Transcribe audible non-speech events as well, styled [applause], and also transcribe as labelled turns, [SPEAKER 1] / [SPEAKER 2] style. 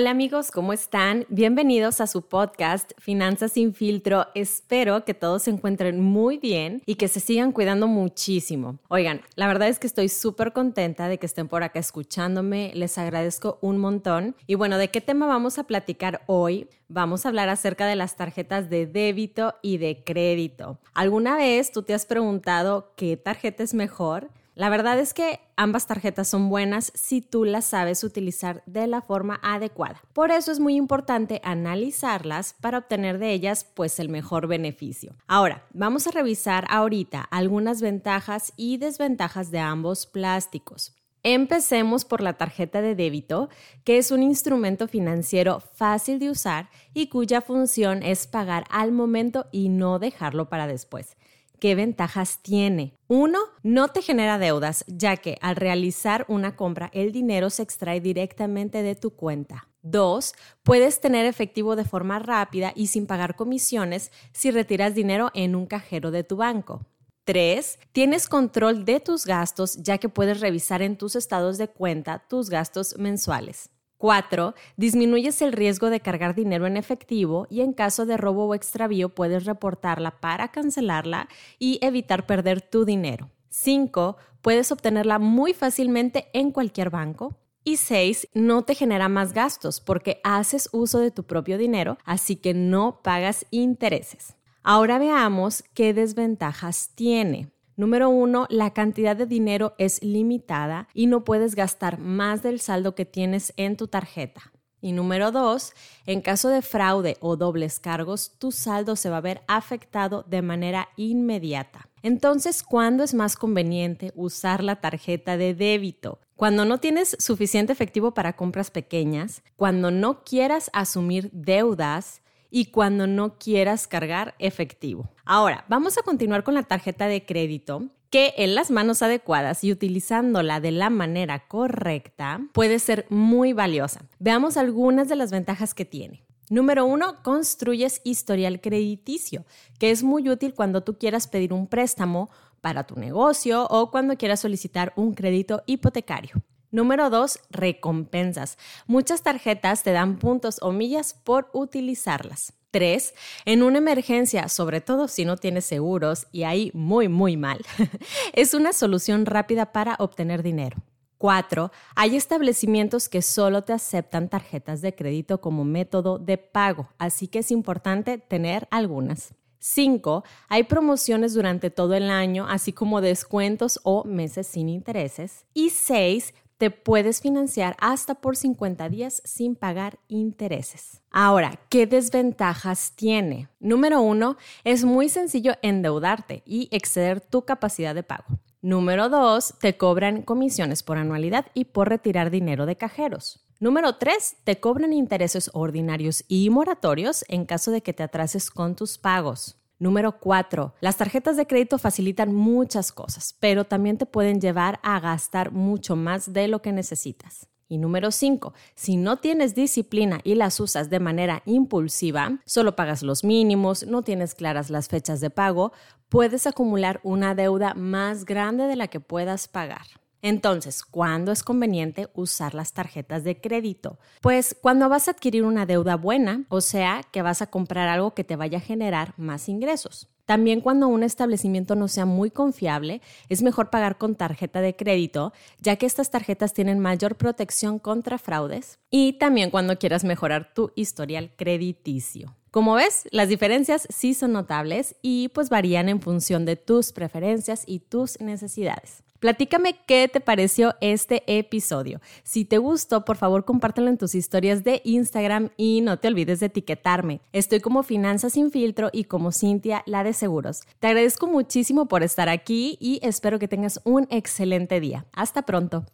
[SPEAKER 1] Hola amigos, ¿cómo están? Bienvenidos a su podcast Finanzas sin filtro. Espero que todos se encuentren muy bien y que se sigan cuidando muchísimo. Oigan, la verdad es que estoy súper contenta de que estén por acá escuchándome. Les agradezco un montón. Y bueno, ¿de qué tema vamos a platicar hoy? Vamos a hablar acerca de las tarjetas de débito y de crédito. ¿Alguna vez tú te has preguntado qué tarjeta es mejor? La verdad es que ambas tarjetas son buenas si tú las sabes utilizar de la forma adecuada. Por eso es muy importante analizarlas para obtener de ellas pues el mejor beneficio. Ahora, vamos a revisar ahorita algunas ventajas y desventajas de ambos plásticos. Empecemos por la tarjeta de débito, que es un instrumento financiero fácil de usar y cuya función es pagar al momento y no dejarlo para después. ¿Qué ventajas tiene? Uno, no te genera deudas, ya que al realizar una compra el dinero se extrae directamente de tu cuenta. Dos, puedes tener efectivo de forma rápida y sin pagar comisiones si retiras dinero en un cajero de tu banco. Tres, Tienes control de tus gastos ya que puedes revisar en tus estados de cuenta tus gastos mensuales. 4. Disminuyes el riesgo de cargar dinero en efectivo y en caso de robo o extravío puedes reportarla para cancelarla y evitar perder tu dinero. 5. Puedes obtenerla muy fácilmente en cualquier banco. Y 6. No te genera más gastos porque haces uso de tu propio dinero, así que no pagas intereses. Ahora veamos qué desventajas tiene. Número uno, la cantidad de dinero es limitada y no puedes gastar más del saldo que tienes en tu tarjeta. Y número dos, en caso de fraude o dobles cargos, tu saldo se va a ver afectado de manera inmediata. Entonces, ¿cuándo es más conveniente usar la tarjeta de débito? Cuando no tienes suficiente efectivo para compras pequeñas, cuando no quieras asumir deudas, y cuando no quieras cargar efectivo. Ahora, vamos a continuar con la tarjeta de crédito que en las manos adecuadas y utilizándola de la manera correcta puede ser muy valiosa. Veamos algunas de las ventajas que tiene. Número uno, construyes historial crediticio, que es muy útil cuando tú quieras pedir un préstamo para tu negocio o cuando quieras solicitar un crédito hipotecario. Número dos, recompensas. Muchas tarjetas te dan puntos o millas por utilizarlas. Tres, en una emergencia, sobre todo si no tienes seguros y ahí muy, muy mal, [laughs] es una solución rápida para obtener dinero. Cuatro, hay establecimientos que solo te aceptan tarjetas de crédito como método de pago, así que es importante tener algunas. 5. Hay promociones durante todo el año, así como descuentos o meses sin intereses. Y 6 te puedes financiar hasta por 50 días sin pagar intereses. Ahora, ¿qué desventajas tiene? Número uno, es muy sencillo endeudarte y exceder tu capacidad de pago. Número dos, te cobran comisiones por anualidad y por retirar dinero de cajeros. Número tres, te cobran intereses ordinarios y moratorios en caso de que te atrases con tus pagos. Número cuatro, las tarjetas de crédito facilitan muchas cosas, pero también te pueden llevar a gastar mucho más de lo que necesitas. Y número cinco, si no tienes disciplina y las usas de manera impulsiva, solo pagas los mínimos, no tienes claras las fechas de pago, puedes acumular una deuda más grande de la que puedas pagar. Entonces, ¿cuándo es conveniente usar las tarjetas de crédito? Pues cuando vas a adquirir una deuda buena, o sea, que vas a comprar algo que te vaya a generar más ingresos. También cuando un establecimiento no sea muy confiable, es mejor pagar con tarjeta de crédito, ya que estas tarjetas tienen mayor protección contra fraudes. Y también cuando quieras mejorar tu historial crediticio. Como ves, las diferencias sí son notables y pues varían en función de tus preferencias y tus necesidades. Platícame qué te pareció este episodio. Si te gustó, por favor compártelo en tus historias de Instagram y no te olvides de etiquetarme. Estoy como Finanzas sin filtro y como Cintia, la de seguros. Te agradezco muchísimo por estar aquí y espero que tengas un excelente día. Hasta pronto.